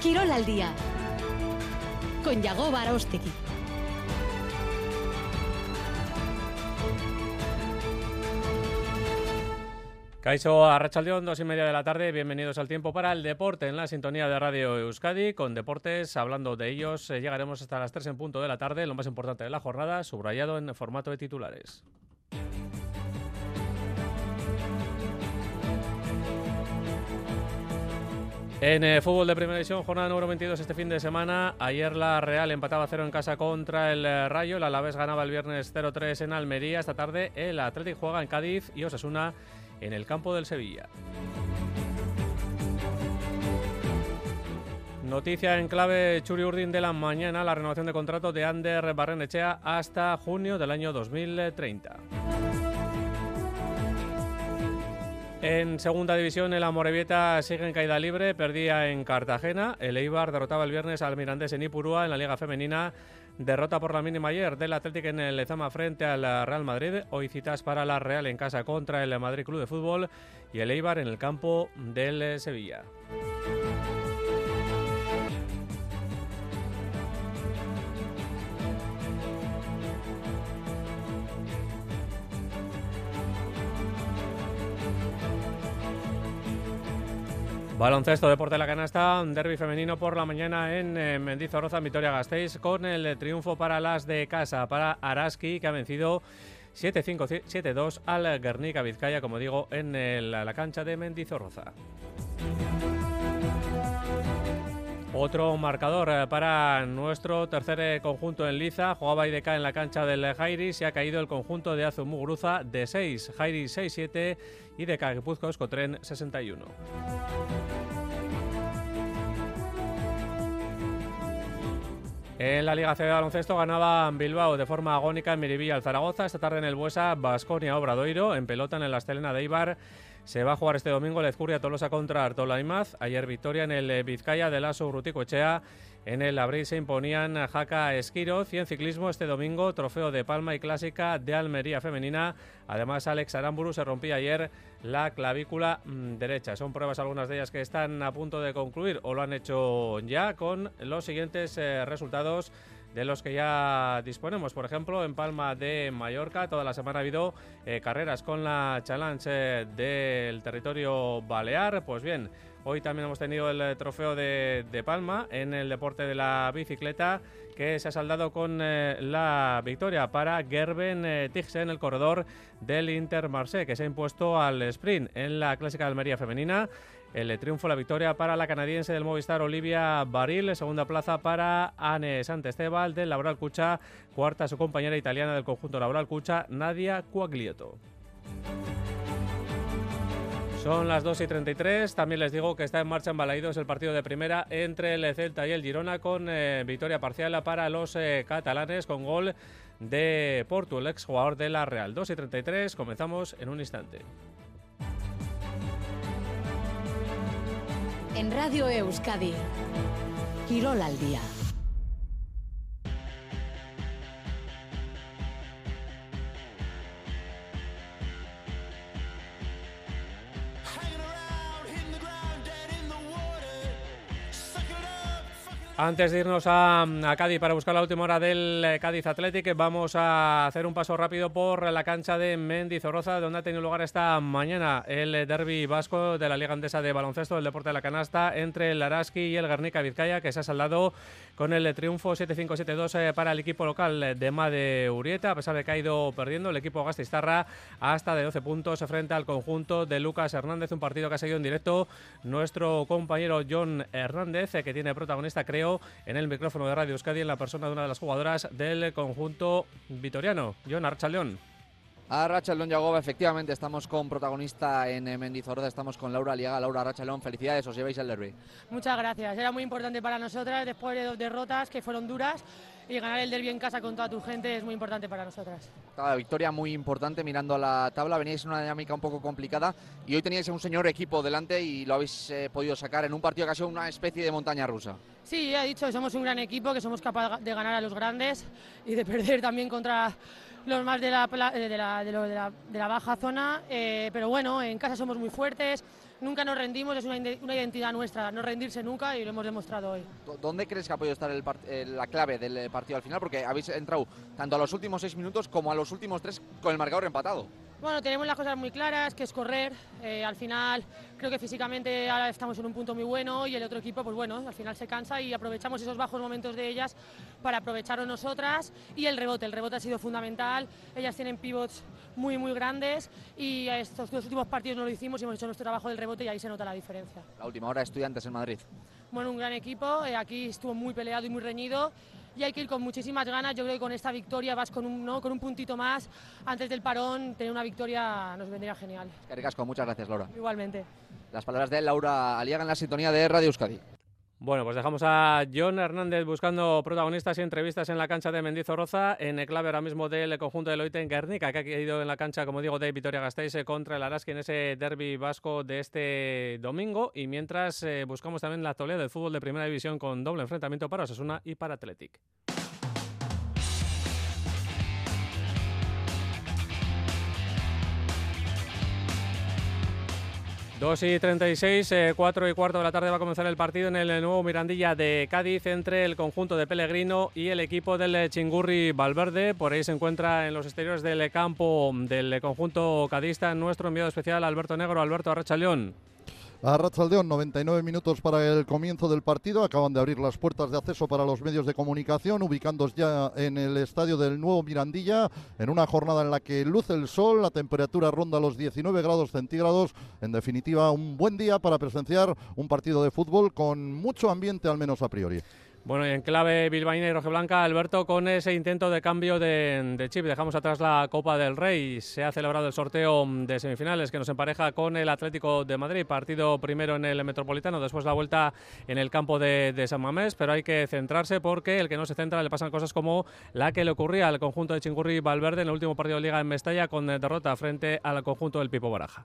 Quirol al día con Yago Barostegui. Caiso a Rachaldeón, dos y media de la tarde. Bienvenidos al tiempo para el deporte en la sintonía de Radio Euskadi. Con deportes, hablando de ellos, eh, llegaremos hasta las 3 en punto de la tarde. Lo más importante de la jornada, subrayado en formato de titulares. En eh, fútbol de primera división, jornada número 22 este fin de semana. Ayer la Real empataba 0 en casa contra el eh, Rayo. El Alavés ganaba el viernes 0-3 en Almería. Esta tarde el Athletic juega en Cádiz y Osasuna en el campo del Sevilla. Noticia en clave Churi Urdin de la mañana, la renovación de contrato de Ander Barrenechea hasta junio del año 2030. En segunda división, el Amorebieta sigue en caída libre, perdía en Cartagena. El Eibar derrotaba el viernes al Mirandés en Ipurúa en la Liga Femenina. Derrota por la mínima ayer del Atlético en el Lezama frente al Real Madrid. Hoy citas para la Real en casa contra el Madrid Club de Fútbol y el Eibar en el campo del Sevilla. Baloncesto, deporte de la canasta, un derby femenino por la mañana en eh, Mendizorroza, en Vitoria-Gasteiz, con el triunfo para las de casa, para Araski, que ha vencido 7-5, 7-2 al Guernica Vizcaya, como digo, en la cancha de Mendizorroza. Otro marcador eh, para nuestro tercer eh, conjunto en Liza. Jugaba IDK en la cancha del Jairi. Se ha caído el conjunto de Azumugruza de 6. Jairi 6-7 y de Guipuzco Escotren 61. En la Liga C de baloncesto ganaba Bilbao de forma agónica en Miribilla al Zaragoza. Esta tarde en el Buesa, Basconia Obradoiro. En pelota en la Estelena de Ibar. Se va a jugar este domingo el Ezcurria Tolosa contra Artola Imaz. Ayer victoria en el Vizcaya de Lasso Urruticoechea. En el abril se imponían Jaca Esquiroz y en ciclismo este domingo trofeo de Palma y Clásica de Almería Femenina. Además Alex Aramburu se rompía ayer la clavícula mm, derecha. Son pruebas algunas de ellas que están a punto de concluir o lo han hecho ya con los siguientes eh, resultados de los que ya disponemos. Por ejemplo, en Palma de Mallorca, toda la semana ha habido eh, carreras con la Challenge eh, del territorio balear. Pues bien, Hoy también hemos tenido el eh, trofeo de, Palma en el deporte de la bicicleta que se ha saldado con la victoria para Gerben eh, en el corredor del Inter Marseille, que se ha impuesto al sprint en la clásica de Almería femenina. El triunfo, la victoria para la canadiense del Movistar Olivia Baril, segunda plaza para Anne Santesteban del Laboral Cucha, cuarta su compañera italiana del conjunto Laboral Cucha, Nadia Cuaglietto. Son las 2 y 33. También les digo que está en marcha en Balaídos el partido de primera entre el Celta y el Girona con eh, victoria parcial para los eh, catalanes con gol de Portu, el ex jugador de la Real. 2 y 33. Comenzamos en un instante. En Radio Euskadi, Quirol al día. Antes de irnos a, Cádiz para buscar la última hora del eh, Cádiz Athletic, vamos a hacer un paso rápido por la cancha de Mendizorroza, donde ha tenido lugar esta mañana el derby vasco de la Liga Andesa de Baloncesto del Deporte de la Canasta entre el Araski y el Guernica Vizcaya, que se ha saldado con el triunfo 7-5-7-2 eh, para el equipo local de Made Urieta, a pesar de que ha ido perdiendo el equipo Gastistarra hasta de 12 puntos frente al conjunto de Lucas Hernández, un partido que ha seguido en directo nuestro compañero John Hernández, eh, que tiene protagonista, creo, en el micrófono de Radio Euskadi en la persona de una de las jugadoras del conjunto vitoriano, John Archaleón. A Rachalón Yagoba, efectivamente, estamos con protagonista en Mendizorroza, estamos con Laura Liaga. Laura Rachalón, felicidades, os lleváis el derby. Muchas gracias, era muy importante para nosotras después de dos derrotas que fueron duras y ganar el derby en casa con toda tu gente es muy importante para nosotras. Cada victoria muy importante mirando a la tabla, veníais en una dinámica un poco complicada y hoy teníais un señor equipo delante y lo habéis eh, podido sacar en un partido que ha sido una especie de montaña rusa. Sí, ya he dicho, somos un gran equipo, que somos capaces de ganar a los grandes y de perder también contra los más de la, eh, de la, de lo- de la- de la baja zona, eh, pero bueno, en casa somos muy fuertes, nunca nos rendimos, es una, una identidad nuestra, no rendirse nunca y lo hemos demostrado hoy. ¿Dó- ¿Dónde crees que ha podido estar el la clave del eh, partido al final? Porque habéis entrado tanto a los últimos seis minutos como a los últimos tres con el marcador empatado. Bueno, tenemos las cosas muy claras, que es correr. eh, al final, creo que físicamente ahora estamos en un punto muy bueno y el otro equipo, pues bueno, al final se cansa y aprovechamos esos bajos momentos de ellas para aprovecharlo nosotras. Y el rebote, el rebote ha sido fundamental. Ellas tienen pivots muy, muy grandes y estos dos últimos partidos no lo hicimos y hemos hecho nuestro trabajo del rebote y ahí se nota la diferencia. La última hora, estudiantes en Madrid. Bueno, un gran equipo, eh, aquí estuvo muy peleado y muy reñido y hay que ir con muchísimas ganas. Yo creo que con esta victoria vas con un, ¿no? con un puntito más. Antes del parón, tener una victoria nos vendría genial. Que ricasco, muchas gracias, Laura. Igualmente. Las palabras de Laura Aliaga en la sintonía de Radio Euskadi. Bueno, pues dejamos a John Hernández buscando protagonistas y entrevistas en la cancha de Mendizorroza, en el clave ahora mismo del conjunto del Oite en Guernica, que ha ido en la cancha, como digo, de Vitoria-Gasteiz contra el Araski en ese derby vasco de este domingo. Y mientras eh, buscamos también la actualidad del fútbol de primera división con doble enfrentamiento para Osasuna y para Athletic. 2 y 36, 4 y cuarto de la tarde va a comenzar el partido en el nuevo Mirandilla de Cádiz entre el conjunto de Pellegrino y el equipo del Chingurri Valverde. Por ahí se encuentra en los exteriores del campo del conjunto cadista nuestro enviado especial Alberto Negro. Alberto Arrachaleón. A Rachaldeón, 99 minutos para el comienzo del partido. Acaban de abrir las puertas de acceso para los medios de comunicación, ubicándose ya en el estadio del nuevo Mirandilla, en una jornada en la que luce el sol, la temperatura ronda los 19 grados centígrados. En definitiva, un buen día para presenciar un partido de fútbol con mucho ambiente, al menos a priori. Bueno, en clave bilbaína y rojiblanca, Alberto, con ese intento de cambio de, chip. Dejamos atrás la Copa del Rey. Se ha celebrado el sorteo de semifinales que nos empareja con el Atlético de Madrid. Partido primero en el Metropolitano, después la vuelta en el campo de, de San Mamés. Pero hay que centrarse porque el que no se centra le pasan cosas como la que le ocurría al conjunto de Chingurri Valverde en el último partido de Liga en Mestalla con derrota frente al conjunto del Pipo Baraja.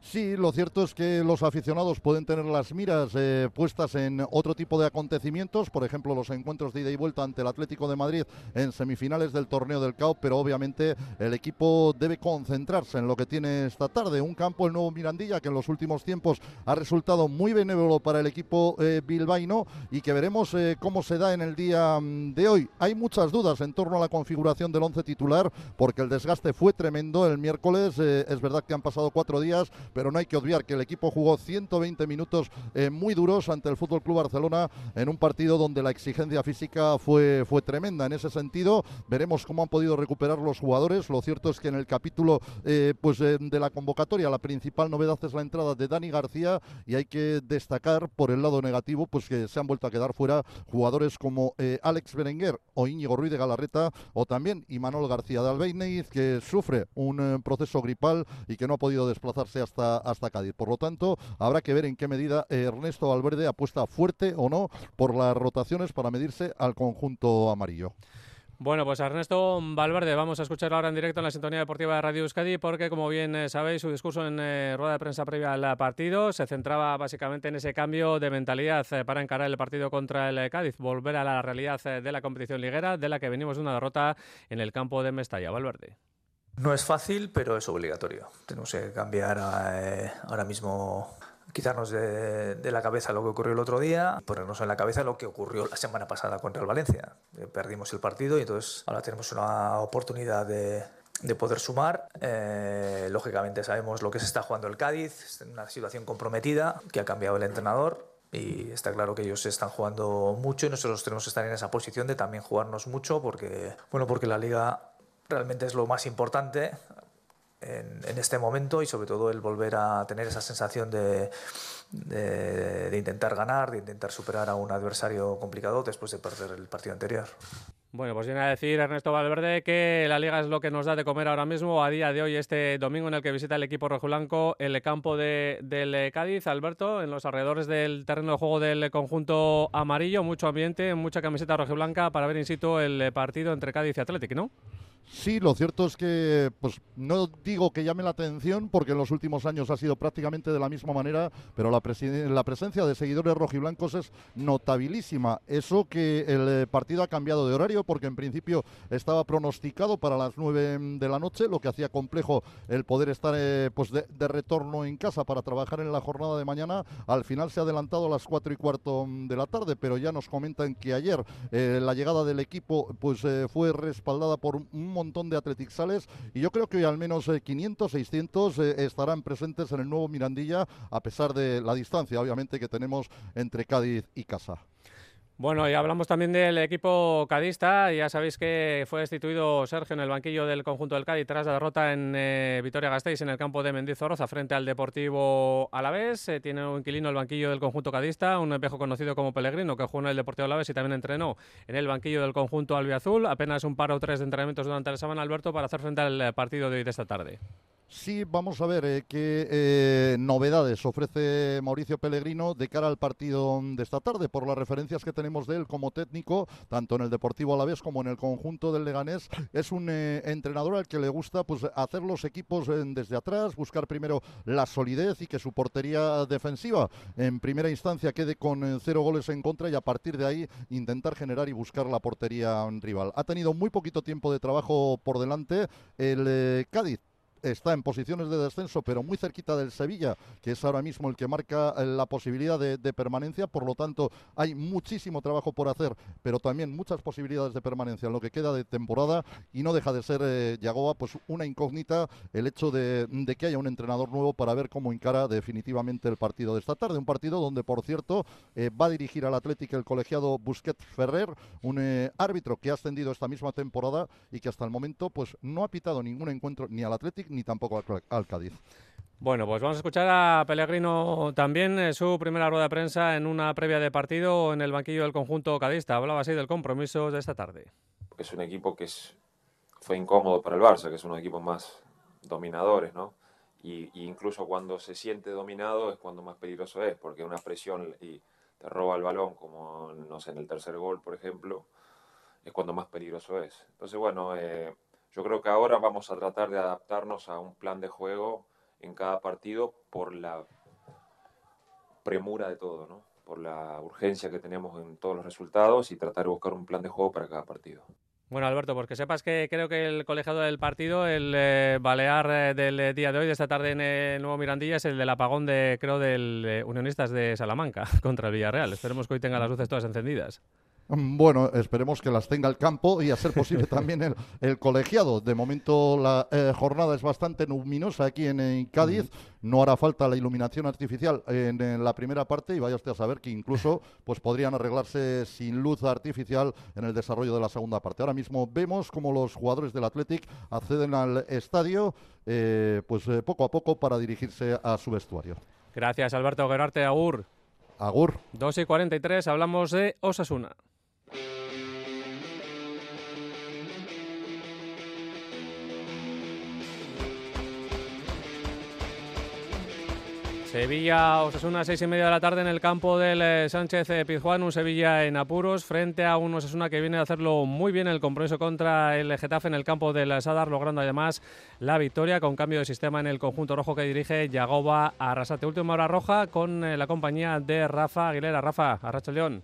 Sí, lo cierto es que los aficionados pueden tener las miras eh, puestas en otro tipo de acontecimientos, por ejemplo, los encuentros de ida y vuelta ante el Atlético de Madrid en semifinales del torneo del CAO, pero obviamente el equipo debe concentrarse en lo que tiene esta tarde. Un campo, el nuevo Mirandilla, que en los últimos tiempos ha resultado muy benévolo para el equipo eh, bilbaíno y que veremos eh, cómo se da en el día mm, de hoy. Hay muchas dudas en torno a la configuración del once titular, porque el desgaste fue tremendo el miércoles. eh, es verdad que han pasado cuatro días pero no hay que obviar que el equipo jugó 120 minutos eh, muy duros ante el Fútbol Club Barcelona en un partido donde la exigencia física fue, fue tremenda. En ese sentido, veremos cómo han podido recuperar los jugadores. Lo cierto es que en el capítulo eh, pues, eh, de la convocatoria, la principal novedad es la entrada de Dani García y hay que destacar por el lado negativo pues que se han vuelto a quedar fuera jugadores como Alex Berenguer o Íñigo Ruiz de Galarreta o también Imanol García de Albeineiz que sufre un proceso gripal y que no ha podido desplazarse hasta hasta Cádiz. Por lo tanto, habrá que ver en qué medida Ernesto Valverde apuesta fuerte o no por las rotaciones para medirse al conjunto amarillo. Bueno, pues Ernesto Valverde vamos a escuchar ahora en directo en la sintonía deportiva de Radio Euskadi porque, como bien eh, sabéis, su discurso en eh, rueda de prensa previa al partido se centraba básicamente en ese cambio de mentalidad eh, para encarar el partido contra el Cádiz, volver a la realidad de la competición liguera, de la que venimos de una derrota en el campo de Mestalla. Valverde. No es fácil, pero es obligatorio. Tenemos que cambiar eh, ahora mismo, quitarnos de, de, la cabeza lo que ocurrió el otro día, ponernos en la cabeza lo que ocurrió la semana pasada contra el Valencia. Eh, perdimos el partido y entonces ahora tenemos una oportunidad de, de poder sumar. Eh, lógicamente sabemos lo que se está jugando el Cádiz, una situación comprometida, que ha cambiado el entrenador, y está claro que ellos están jugando mucho y nosotros tenemos que estar en esa posición de también jugarnos mucho porque, bueno, porque la liga realmente es lo más importante en, en, este momento y sobre todo el volver a tener esa sensación de, de, intentar ganar, de intentar superar a un adversario complicado después de perder el partido anterior. Bueno, pues viene a decir Ernesto Valverde que la liga es lo que nos da de comer ahora mismo, a día de hoy, este domingo en el que visita el equipo rojiblanco el campo de, del Cádiz. Alberto, en los alrededores del terreno de juego del conjunto amarillo, mucho ambiente, mucha camiseta rojiblanca para ver in situ el partido entre Cádiz y Atlético, ¿no? Sí, lo cierto es que, pues no digo que llame la atención, porque en los últimos años ha sido prácticamente de la misma manera, pero la, la presencia de seguidores rojiblancos es notabilísima. Eso que el eh, partido ha cambiado de horario, porque en principio estaba pronosticado para las 9 de la noche, lo que hacía complejo el poder estar eh, pues de, retorno en casa para trabajar en la jornada de mañana. Al final se ha adelantado a las 4 y cuarto de la tarde, pero ya nos comentan que ayer eh, la llegada del equipo pues fue respaldada por montón de Athletic Sales y yo creo que hoy al menos 500, eh, 600 eh, estarán presentes en el nuevo Mirandilla a pesar de la distancia obviamente que tenemos entre Cádiz y Casa. Bueno, y hablamos también del equipo cadista. Ya sabéis que fue destituido Sergio en el banquillo del conjunto del Cádiz tras la derrota en eh, Vitoria-Gasteiz en el campo de Mendizorroza frente al Deportivo Alavés. Eh, tiene un inquilino el banquillo del conjunto cadista, un viejo conocido como Pellegrino, que jugó en el Deportivo Alavés y también entrenó en el banquillo del conjunto albiazul. Apenas un par o tres de entrenamientos durante la semana, Alberto, para hacer frente al partido de hoy de esta tarde. Sí, vamos a ver eh, qué eh, novedades ofrece Mauricio Pellegrino de cara al partido de esta tarde, por las referencias que tenemos de él como técnico, tanto en el Deportivo Alavés como en el conjunto del Leganés. Es un eh, entrenador al que le gusta pues, hacer los equipos desde atrás, buscar primero la solidez y que su portería defensiva en primera instancia quede con cero goles en contra y a partir de ahí intentar generar y buscar la portería rival. Ha tenido muy poquito tiempo de trabajo por delante el Cádiz está en posiciones de descenso, pero muy cerquita del Sevilla, que es ahora mismo el que marca eh, la posibilidad de, permanencia. Por lo tanto, hay muchísimo trabajo por hacer, pero también muchas posibilidades de permanencia en lo que queda de temporada. Y no deja de ser, eh, pues una incógnita el hecho de, que haya un entrenador nuevo para ver cómo encara definitivamente el partido de esta tarde. Un partido donde, por cierto, eh, va a dirigir al Atlético el colegiado Busquets Ferrer, un árbitro que ha ascendido esta misma temporada y que hasta el momento pues no ha pitado ningún encuentro ni al Atlético ni tampoco al, Cádiz. Bueno, pues vamos a escuchar a Pellegrino también eh, su primera rueda de prensa en una previa de partido en el banquillo del conjunto cadista. Hablaba así del compromiso de esta tarde. Es un equipo que es, fue incómodo para el Barça, que es uno de los equipos más dominadores, ¿no? Y, incluso cuando se siente dominado es cuando más peligroso es, porque una presión y te roba el balón, como no sé, en el tercer gol, por ejemplo, es cuando más peligroso es. Entonces, bueno, eh, yo creo que ahora vamos a tratar de adaptarnos a un plan de juego en cada partido por la premura de todo, ¿no? por la urgencia que tenemos en todos los resultados y tratar de buscar un plan de juego para cada partido. Bueno, Alberto, porque sepas que creo que el colegiado del partido, el eh, balear eh, del día de hoy, de esta tarde en el Nuevo Mirandilla, es el del apagón de, creo, del Unionistas de Salamanca contra el Villarreal. Esperemos que hoy tenga las luces todas encendidas. Mm, bueno, esperemos que las tenga el campo y a ser posible también el, colegiado. De momento la eh, jornada es bastante luminosa aquí en, Cádiz. No hará falta la iluminación artificial en, la primera parte y vaya usted a saber que incluso pues podrían arreglarse sin luz artificial en el desarrollo de la segunda parte. Ahora mismo vemos como los jugadores del Athletic acceden al estadio eh, pues eh, poco a poco para dirigirse a su vestuario. Gracias Alberto Gerarte Agur. Agur. 2 y 43 hablamos de Osasuna. Sevilla, Osasuna, seis y media de la tarde en el campo del eh, Sánchez eh, Pizjuán, un Sevilla en apuros frente a un Osasuna que viene a hacerlo muy bien el compromiso contra el Getafe en el campo del Sadar, logrando además la victoria con cambio de sistema en el conjunto rojo que dirige Yagoba Arrasate. Última hora roja con eh, la compañía de Rafa Aguilera. Rafa, Arracha León.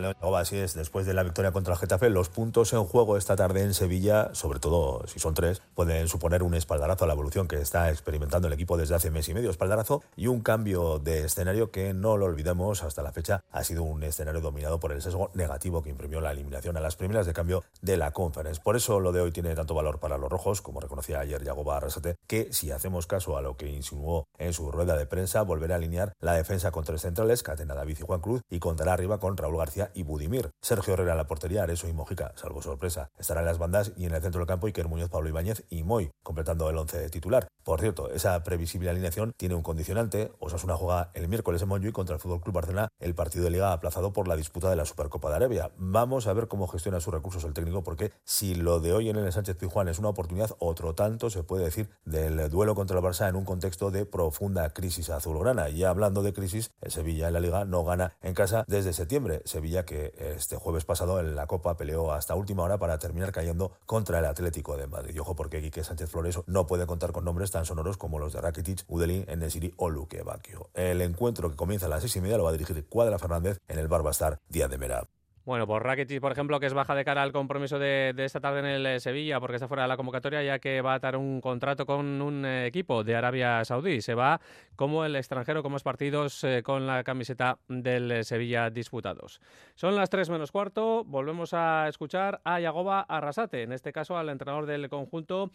León, así es, después de la victoria contra el Getafe, los puntos en juego esta tarde en Sevilla, sobre todo si son tres, pueden suponer un espaldarazo a la evolución que está experimentando el equipo desde hace mes y medio, espaldarazo y un cambio de escenario que no lo olvidemos hasta la fecha ha sido un escenario dominado por el sesgo negativo que imprimió la eliminación a las primeras de cambio de la Conference. Por eso lo de hoy tiene tanto valor para los rojos, como reconocía ayer Yagoba Arrasate, que si hacemos caso a lo que insinuó en su rueda de prensa, volverá a alinear la defensa con tres centrales, Catena David y Juan Cruz, y contará arriba con Raúl Y Budimir. Sergio Herrera en la portería, Areso y Mojica, salvo sorpresa. Estará en las bandas y en el centro del campo Iker Muñoz, Pablo Ibáñez y Moy, completando el once titular. Por cierto, esa previsible alineación tiene un condicionante. Osasuna juega el miércoles en Montjuic contra el Fútbol Club Barcelona el partido de liga aplazado por la disputa de la Supercopa de Arabia. Vamos a ver cómo gestiona sus recursos el técnico porque si lo de hoy en el Sánchez Pizjuán es una oportunidad, otro tanto se puede decir del duelo contra el Barça en un contexto de profunda crisis azulgrana. Y hablando de crisis, el Sevilla en la liga no gana en casa desde septiembre. Sevilla que este jueves pasado en la Copa peleó hasta última hora para terminar cayendo contra el Atlético de Madrid. Y ojo porque Quique Sánchez Flores no puede contar con nombres tan sonoros como los de Rakitic, Udelin, Enesiri o Luque Bacchio. El encuentro que comienza a las seis y media lo va a dirigir Cuadra Fernández en el Barbastar Día de Mera. Bueno, por Rakitic, por ejemplo, que es baja de cara al compromiso de, esta tarde en el eh, Sevilla, porque está fuera de la convocatoria, ya que va a atar un contrato con un eh, equipo de Arabia Saudí. Se va como el extranjero, como es partidos eh, con la camiseta del Sevilla disputados. Son las 3 menos cuarto. Volvemos a escuchar a Yagoba Arrasate, en este caso al entrenador del conjunto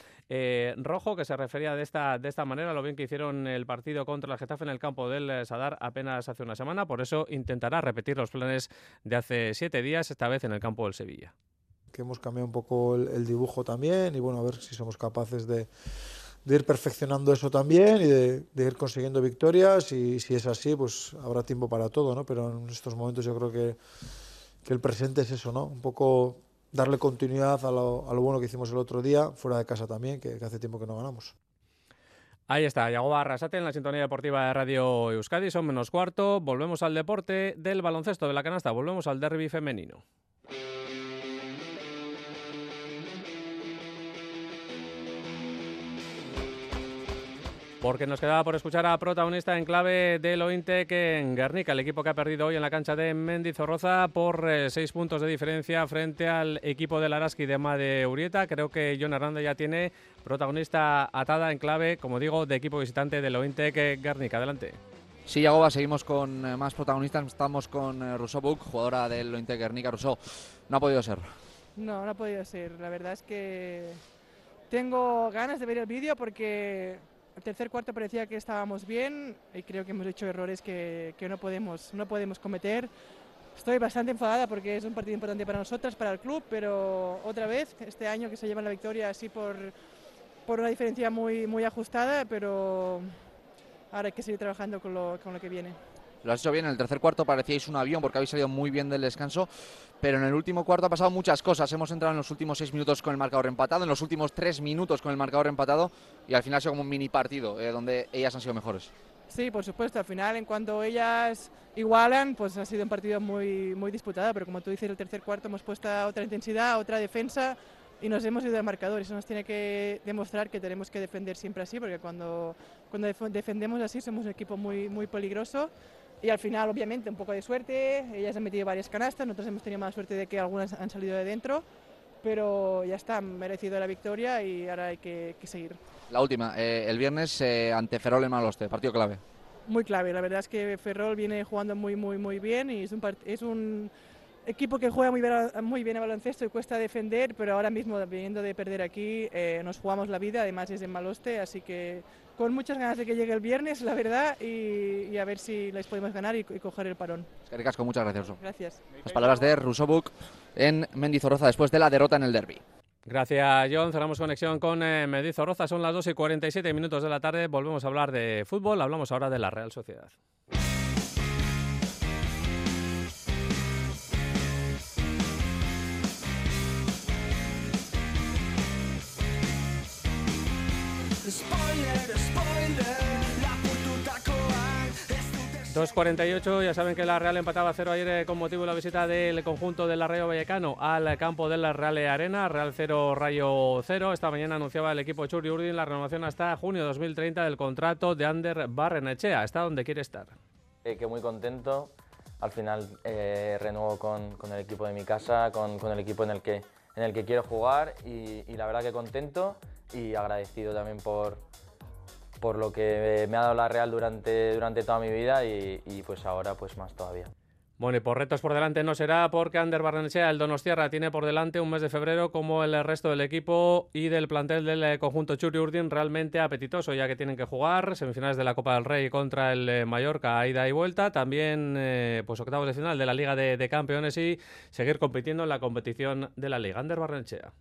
rojo, que se refería de esta, de esta manera, lo bien que hicieron el partido contra el Getafe en el campo del Sadar apenas hace una semana. Por eso intentará repetir los planes de hace siete días, esta vez en el campo del Sevilla. Que hemos cambiado un poco el, dibujo también y bueno, a ver si somos capaces de, ir perfeccionando eso también y de, ir consiguiendo victorias y si es así, pues habrá tiempo para todo, ¿no? Pero en estos momentos yo creo que, que el presente es eso, ¿no? Un poco darle continuidad a lo, bueno que hicimos el otro día, fuera de casa también, que, hace tiempo que no ganamos. Ahí está, Yago Arrasate en la sintonía deportiva de Radio Euskadi, son menos cuarto. Volvemos al deporte del baloncesto de la canasta, volvemos al derby femenino. Porque nos quedaba por escuchar a protagonista en clave del Ointec en Guernica, el equipo que ha perdido hoy en la cancha de Mendizorroza por eh, seis puntos de diferencia frente al equipo del Araski de Ma de Urieta. Creo que John Hernández ya tiene protagonista atada en clave, como digo, de equipo visitante del Ointec Guernica. Adelante. Sí, Yagoba, seguimos con eh, más protagonistas. Estamos con eh, Rousseau Buc, jugadora del Ointec Guernica. Rousseau, no ha podido ser. No, no ha podido ser. La verdad es que tengo ganas de ver el vídeo porque el tercer cuarto parecía que estábamos bien y creo que hemos hecho errores que, no, podemos, no podemos cometer. Estoy bastante enfadada porque es un partido importante para nosotras, para el club, pero otra vez, este año que se lleva la victoria así por, por una diferencia muy, muy ajustada, pero ahora hay que seguir trabajando con lo, con lo que viene. Lo has hecho bien, en el tercer cuarto parecíais un avión porque habéis salido muy bien del descanso, pero en el último cuarto ha pasado muchas cosas. Hemos entrado en los últimos seis minutos con el marcador empatado, en los últimos tres minutos con el marcador empatado y al final ha sido como un mini partido eh, donde ellas han sido mejores. Sí, por supuesto, al final en cuanto ellas igualan, pues ha sido un partido muy, muy disputado, pero como tú dices, el tercer cuarto hemos puesto otra intensidad, otra defensa y nos hemos ido al marcador. Eso nos tiene que demostrar que tenemos que defender siempre así, porque cuando, cuando defendemos así somos un equipo muy, muy peligroso y al final, obviamente, un poco de suerte. Ellas han metido varias canastas, nosotros hemos tenido más suerte de que algunas han salido de dentro. Pero ya está, merecido la victoria y ahora hay que, seguir. La última, eh, el viernes eh, ante Ferrol en Maloste, partido clave. Muy clave, la verdad es que Ferrol viene jugando muy, muy, muy bien y es un, es un equipo que juega muy bien, muy bien a baloncesto y cuesta defender, pero ahora mismo, viniendo de perder aquí, eh, nos jugamos la vida, además es en Maloste, así que con muchas ganas de que llegue el viernes, la verdad, y, a ver si les podemos ganar y, coger el parón. Es que muchas gracias. Gracias. Las palabras de Rusobuk en Mendizorroza después de la derrota en el derby. Gracias, John. Cerramos conexión con eh, Mendizorroza. Son las 2 y 47 minutos de la tarde. Volvemos a hablar de fútbol. Hablamos ahora de la Real Sociedad. 2.48, ya saben que la Real empataba a cero ayer eh, con motivo de la visita del conjunto del Rayo Vallecano al campo de la Real Arena, Real 0, Rayo 0. Esta mañana anunciaba el equipo Churi Urdin la renovación hasta junio de 2030 del contrato de Ander Barrenechea, está donde quiere estar. Eh, que muy contento, al final eh, renuevo con, el equipo de mi casa, con, el equipo en el que, en el que quiero jugar y la verdad que contento y agradecido también por, por lo que me ha dado la Real durante, durante toda mi vida y, pues ahora pues más todavía. Bueno, y por retos por delante no será porque Ander Barrenechea, el Donostiarra, tiene por delante un mes de febrero como el resto del equipo y del plantel del eh, conjunto Churi Urdin realmente apetitoso, ya que tienen que jugar semifinales de la Copa del Rey contra el eh, Mallorca, ida y vuelta, también eh, pues octavos de final de la Liga de, Campeones y seguir compitiendo en la competición de la Liga. Ander Barrenechea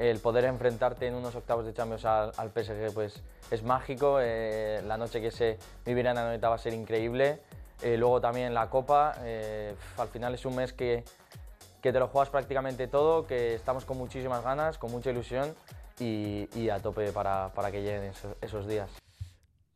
el poder enfrentarte en unos octavos de Champions al, PSG pues, es mágico. Eh, la noche que se vivirá en noche va a ser increíble. Eh, luego también la Copa. Eh, al final es un mes que, que, te lo juegas prácticamente todo, que estamos con muchísimas ganas, con mucha ilusión y, a tope para, para que lleguen esos días.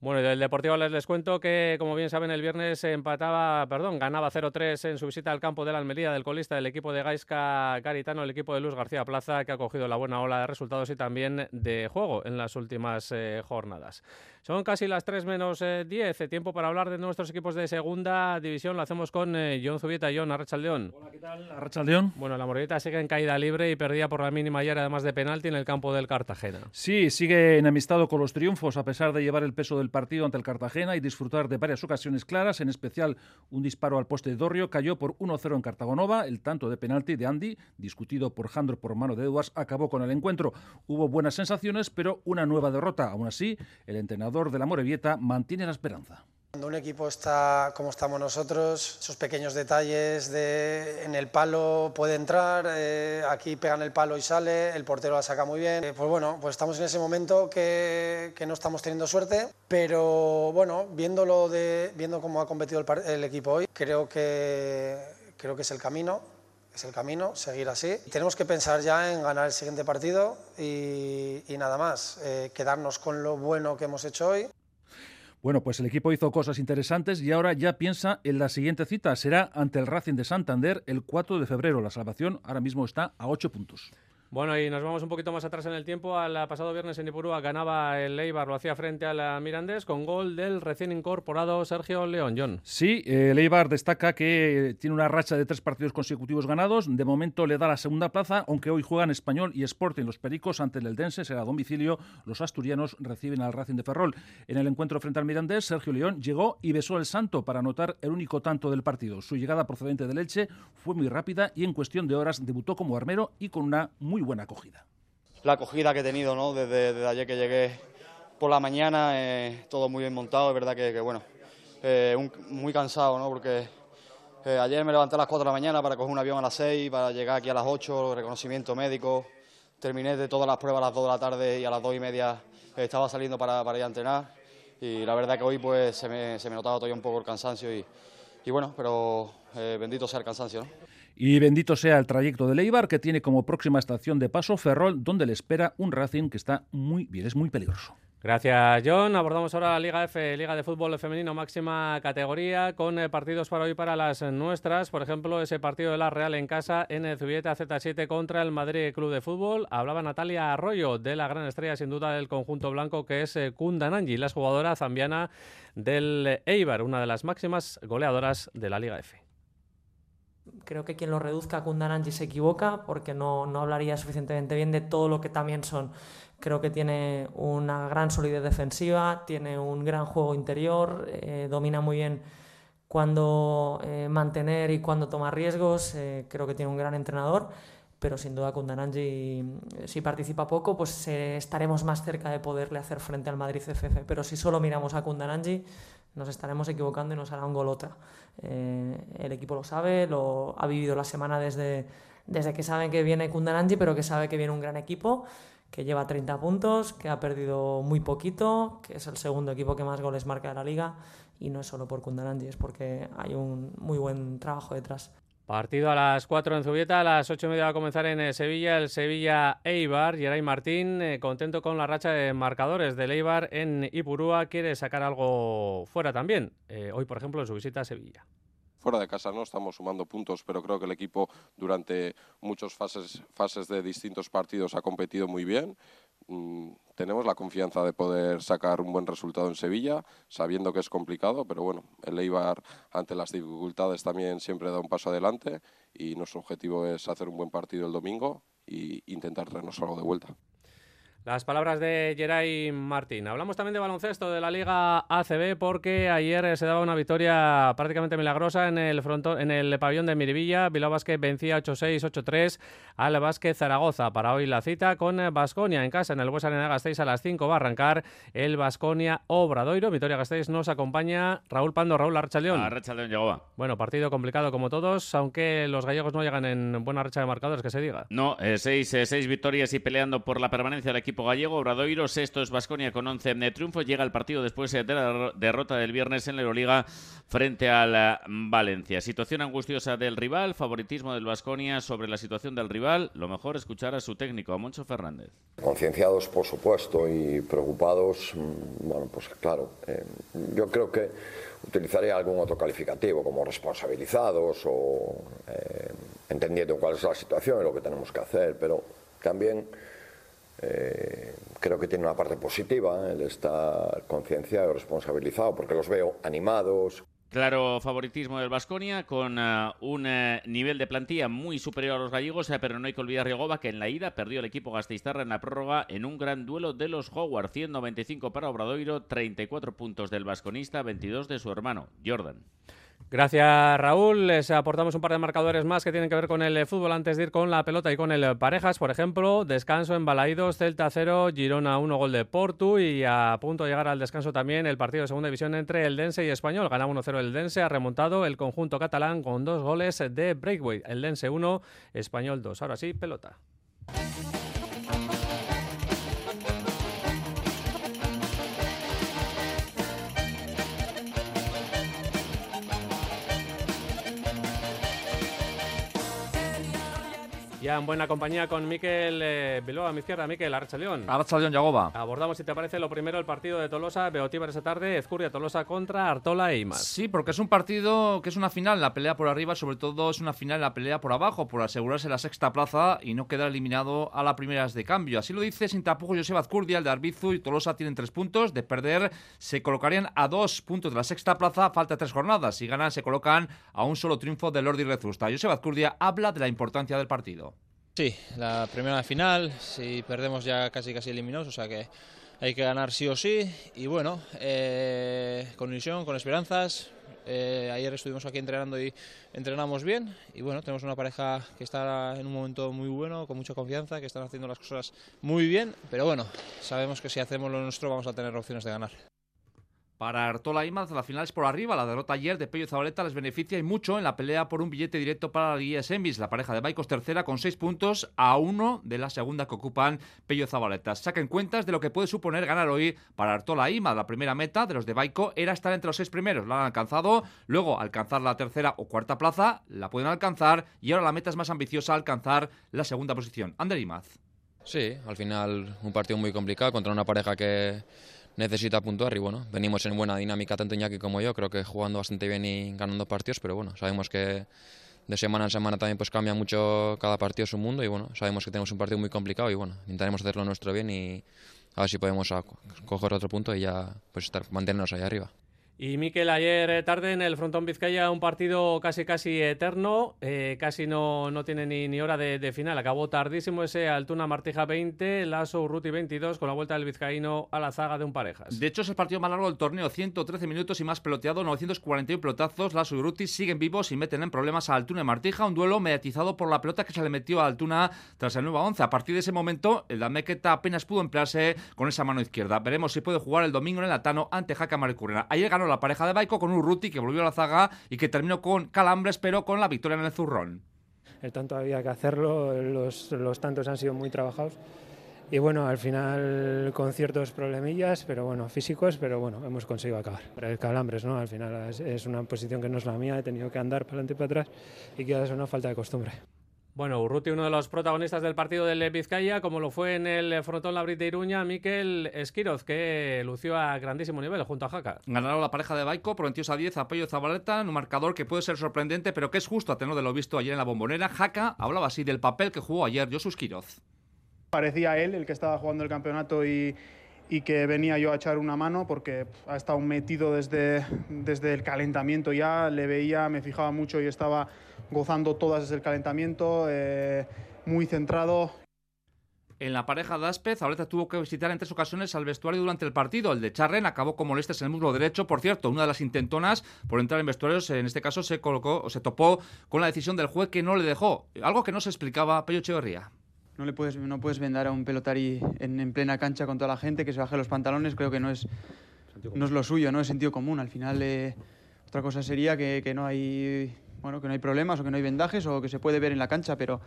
Bueno, y del Deportivo les, les cuento que, como bien saben, el viernes empataba, perdón, ganaba 0-3 en su visita al campo de la Almería del colista del equipo de Gaisca Garitano, el equipo de Luis García Plaza, que ha cogido la buena ola de resultados y también de juego en las últimas eh, jornadas. Son casi las 3 menos eh, 10, tiempo para hablar de nuestros equipos de segunda división. Lo hacemos con eh, John Zubieta. John, Arrachaldeón. Hola, ¿qué tal? Arrachaldeón. Bueno, la Morita sigue en caída libre y perdía por la mínima ayer, además de penalti, en el campo del Cartagena. Sí, sigue enemistado con los triunfos, a pesar de llevar el peso del partido ante el Cartagena y disfrutar de varias ocasiones claras, en especial un disparo al poste de Dorrio, cayó por 1-0 en Cartagonova, el tanto de penalti de Andy, discutido por Jandro por mano de Edwards, acabó con el encuentro. Hubo buenas sensaciones, pero una nueva derrota. Aún así, el entrenador de la Morevieta mantiene la esperanza. Cuando un equipo está como estamos nosotros, esos pequeños detalles de en el palo puede entrar, eh, aquí pegan el palo y sale, el portero la saca muy bien. Eh, pues bueno, pues estamos en ese momento que, que, no estamos teniendo suerte, pero bueno, viéndolo de, viendo cómo ha competido el, el equipo hoy, creo que, creo que es el camino, es el camino, seguir así. Tenemos que pensar ya en ganar el siguiente partido y, y nada más, eh, quedarnos con lo bueno que hemos hecho hoy. Bueno, pues el equipo hizo cosas interesantes y ahora ya piensa en la siguiente cita. Será ante el Racing de Santander el 4 de febrero. La salvación ahora mismo está a 8 puntos. Bueno, y nos vamos un poquito más atrás en el tiempo. Al pasado viernes en Ipurúa ganaba el Eibar, lo hacía frente al Mirandés con gol del recién incorporado Sergio León. Sí, el Eibar destaca que tiene una racha de tres partidos consecutivos ganados. De momento le da la segunda plaza, aunque hoy juegan Español y Sporting. Los Pericos ante el Eldense será a domicilio. Los asturianos reciben al Racing de Ferrol. En el encuentro frente al Mirandés, Sergio León llegó y besó el santo para anotar el único tanto del partido. Su llegada procedente del Elche fue muy rápida y en cuestión de horas debutó como armero y con una muy buena acogida. La acogida que he tenido ¿no? desde, ayer que llegué por la mañana, eh, todo muy bien montado, es verdad que, bueno, eh, muy cansado, ¿no? porque eh, ayer me levanté a las 4 de la mañana para coger un avión a las 6, para llegar aquí a las 8, reconocimiento médico, terminé de todas las pruebas a las 2 de la tarde y a las 2 y media estaba saliendo para, para ir a entrenar y la verdad que hoy pues se me, notaba todavía un poco el cansancio y, bueno, pero bendito sea el cansancio. Y bendito sea el trayecto de Leibar, que tiene como próxima estación de paso Ferrol, donde le espera un Racing que está muy bien, es muy peligroso. Gracias, John. Abordamos ahora la Liga F, Liga de Fútbol Femenino máxima categoría, con eh, partidos para hoy para las nuestras. Por ejemplo, ese partido de la Real en casa en Zubieta Z7 contra el Madrid Club de Fútbol. Hablaba Natalia Arroyo de la gran estrella, sin duda, del conjunto blanco, que es Kundananji, la jugadora zambiana del Eibar, una de las máximas goleadoras de la Liga F creo que quien lo reduzca a Kundananji se equivoca porque no, no, hablaría suficientemente bien de todo lo que también son. Creo que tiene una gran solidez defensiva, tiene un gran juego interior, eh, domina muy bien cuándo eh, mantener y cuándo tomar riesgos, eh, creo que tiene un gran entrenador, pero sin duda Kundananji, si participa poco, pues estaremos más cerca de poderle hacer frente al Madrid CFF, pero si solo miramos a Kundananji, nos estaremos equivocando y nos hará un gol otra. Eh, el equipo lo sabe, lo ha vivido la semana desde, desde que saben que viene Kundananji, pero que sabe que viene un gran equipo, que lleva 30 puntos, que ha perdido muy poquito, que es el segundo equipo que más goles marca de la liga, y no es solo por Kundananji, es porque hay un muy buen trabajo detrás. Partido a las 4 en Zubieta, a las 8 y media va a comenzar en Sevilla el Sevilla Eibar. Geray Martín, eh, contento con la racha de marcadores del Eibar en Ipurúa, quiere sacar algo fuera también, eh, hoy por ejemplo en su visita a Sevilla fuera de casa no estamos sumando puntos, pero creo que el equipo durante muchas fases, fases de distintos partidos ha competido muy bien. Mm, tenemos la confianza de poder sacar un buen resultado en Sevilla, sabiendo que es complicado, pero bueno, el Eibar ante las dificultades también siempre da un paso adelante y nuestro objetivo es hacer un buen partido el domingo e intentar traernos algo de vuelta. Las palabras de Geray Martín. Hablamos también de baloncesto de la Liga ACB porque ayer se daba una victoria prácticamente milagrosa en el frontón, en el pabellón de Miribilla. Bilbao Basket vencía 8-6, 8-3 al Basket Zaragoza. Para hoy la cita con Basconia en casa en el Buesa Arena Gasteiz a las 5 va a arrancar el Basconia Obradoiro. Victoria Gasteiz nos acompaña Raúl Pando, Raúl Arrachaldeón. Arrachaldeón llegó. Bueno, partido complicado como todos, aunque los gallegos no llegan en buena racha de marcadores, que se diga. No, eh, seis, eh, seis victorias y peleando por la permanencia del equipo equipo gallego. Obradoiro, sexto es Basconia con 11 de triunfos. Llega el partido después de la derrota del viernes en la Euroliga frente al eh, Valencia. Situación angustiosa del rival, favoritismo del Basconia sobre la situación del rival. Lo mejor escuchar a su técnico, a Moncho Fernández. Concienciados, por supuesto, y preocupados, mm, bueno, pues claro, eh, yo creo que utilizaría algún otro calificativo como responsabilizados o eh, entendiendo cuál es la situación y lo que tenemos que hacer, pero también eh, creo que tiene una parte positiva el estar concienciado responsabilizado porque los veo animados, Claro favoritismo del Vasconia con eh, un eh, nivel de plantilla muy superior a los gallegos, eh, pero no hay que olvidar Rigoba que en la ida perdió el equipo gasteiztarra en la prórroga en un gran duelo de los Howard, 195 para Obradoiro, 34 puntos del vasconista, 22 de su hermano Jordan. Gracias, Raúl. Les aportamos un par de marcadores más que tienen que ver con el fútbol antes de ir con la pelota y con el parejas. Por ejemplo, descanso en Balaídos, Celta 0, Girona 1, gol de Portu y a punto de llegar al descanso también el partido de segunda división entre el Dense y Español. Gana 1-0 el Dense, ha remontado el conjunto catalán con dos goles de breakaway. El Dense 1, Español 2. Ahora sí, pelota. Ya en buena compañía con Miquel eh, Bilbao a mi izquierda. Miquel, Arracha León. Arracha León, Yagoba. Abordamos, si te parece, lo primero, el partido de Tolosa, Beotíbar esa tarde, Ezcurria Tolosa contra Artola e más. Sí, porque es un partido que es una final, la pelea por arriba, sobre todo es una final, la pelea por abajo, por asegurarse la sexta plaza y no quedar eliminado a las primeras de cambio. Así lo dice sin tapujo Joseba Azcurdia, el de Arbizu y Tolosa tienen tres puntos. De perder, se colocarían a dos puntos de la sexta plaza, falta tres jornadas. Si ganan, se colocan a un solo triunfo del Lordi Rezusta. Joseba Azcurdia habla de la importancia del partido. Sí, la primera final, si perdemos ya casi casi eliminados, o sea que hay que ganar sí o sí. Y bueno, eh, con ilusión, con esperanzas. Eh, ayer estuvimos aquí entrenando y entrenamos bien. Y bueno, tenemos una pareja que está en un momento muy bueno, con mucha confianza, que están haciendo las cosas muy bien. Pero bueno, sabemos que si hacemos lo nuestro vamos a tener opciones de ganar. Para Artola Imaz, la final es por arriba. La derrota ayer de Pello Zabaleta les beneficia y mucho en la pelea por un billete directo para la Guía Semis. La pareja de Baicos tercera con seis puntos a uno de la segunda que ocupan Pello Zabaleta. Saquen cuentas de lo que puede suponer ganar hoy para Artola Imaz. La primera meta de los de Baico era estar entre los seis primeros. La han alcanzado. Luego, alcanzar la tercera o cuarta plaza, la pueden alcanzar. Y ahora la meta es más ambiciosa, alcanzar la segunda posición. Ander Imaz. Sí, al final un partido muy complicado contra una pareja que necesita puntuar y bueno, venimos en buena dinámica tanto Iñaki como yo, creo que jugando bastante bien y ganando partidos, pero bueno, sabemos que de semana en semana también pues cambia mucho cada partido su mundo y bueno, sabemos que tenemos un partido muy complicado y bueno, intentaremos hacerlo nuestro bien y a ver si podemos coger otro punto y ya pues estar mantenernos ahí arriba. Y Miquel, ayer eh, tarde en el Frontón Vizcaya, un partido casi casi eterno, eh, casi no, no tiene ni, ni hora de, final. Acabó tardísimo ese Altuna Martija 20, Lazo Urruti 22, con la vuelta del vizcaíno a la zaga de un parejas. De hecho, es el partido más largo del torneo, 113 minutos y más peloteado, 941 pelotazos. Y Urruti siguen vivos y meten en problemas a Altuna Martija, un duelo mediatizado por la pelota que se le metió a Altuna tras el nuevo 11. A partir de ese momento, el Damequeta apenas pudo emplearse con esa mano izquierda. Veremos si puede jugar el domingo en el Atano ante Jaca Maricurrena. Ayer ganó la pareja de Baico con un Ruti que volvió a la zaga y que terminó con calambres, pero con la victoria en el zurrón. El tanto había que hacerlo, los, los tantos han sido muy trabajados. Y bueno, al final con ciertos problemillas, pero bueno, físicos, pero bueno, hemos conseguido acabar. El calambres, ¿no? Al final es, es una posición que no es la mía, he tenido que andar para adelante y para atrás y queda una falta de costumbre. Bueno, Urruti, uno de los protagonistas del partido del Vizcaya, como lo fue en el frontón Labrit de Iruña, Miquel Esquiroz, que lució a grandísimo nivel junto a Jaca. Ganaron la pareja de Baico, prometió a 10, apoyo Zabaleta, un marcador que puede ser sorprendente, pero que es justo a tener de lo visto ayer en la bombonera. Jaca hablaba así del papel que jugó ayer Josu Esquiroz. Parecía él el que estaba jugando el campeonato y, y que venía yo a echar una mano porque ha estado metido desde, desde el calentamiento ya, le veía, me fijaba mucho y estaba gozando todas desde el calentamiento, eh, muy centrado. En la pareja de Aspez, Zabaleta tuvo que visitar en tres ocasiones al vestuario durante el partido. El de Charren acabó con molestias en el muslo derecho. Por cierto, una de las intentonas por entrar en vestuarios, en este caso, se colocó o se topó con la decisión del juez que no le dejó. Algo que no se explicaba Pello Echeverría. No, le puedes, no puedes vendar a un pelotari en, en, plena cancha con toda la gente, que se baje los pantalones, creo que no es, no es lo suyo, no es sentido común. Al final, eh, otra cosa sería que, que, no hay, bueno, que no hay problemas o que no hay vendajes o que se puede ver en la cancha, pero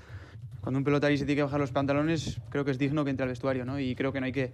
cuando un pelotari se tiene que bajar los pantalones, creo que es digno que entre al vestuario, ¿no? Y creo que no hay que,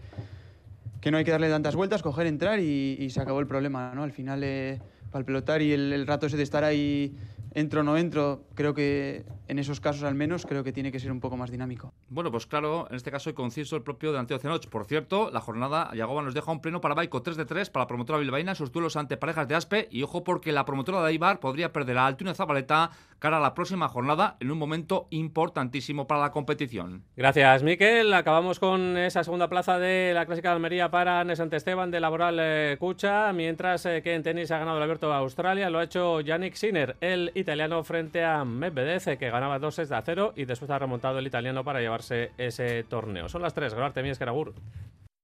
que, no hay que darle tantas vueltas, coger, entrar y, y se acabó el problema, ¿no? Al final, eh, para el pelotari, el, el rato ese de estar ahí entro o no entro, creo que en esos casos al menos creo que tiene que ser un poco más dinámico. Bueno, pues claro, en este caso hay conciso el propio delantero Cenoch. Por cierto, la jornada Yagoba nos deja un pleno para Baico 3 de 3 para la promotora bilbaína en sus duelos ante parejas de Aspe y ojo porque la promotora de Aibar podría perder a Altuna Zabaleta cara a la próxima jornada en un momento importantísimo para la competición. Gracias, Miquel. Acabamos con esa segunda plaza de la Clásica de Almería para Nesante Esteban de Laboral eh, Cucha, mientras eh, que en tenis ha ganado el Abierto de Australia, lo ha hecho Yannick Sinner, el italiano frente a Medvedev, que ganaba 2 6 de 0 y después ha remontado el italiano para llevarse ese torneo. Son las 3, Grabarte, Mies, Keragur.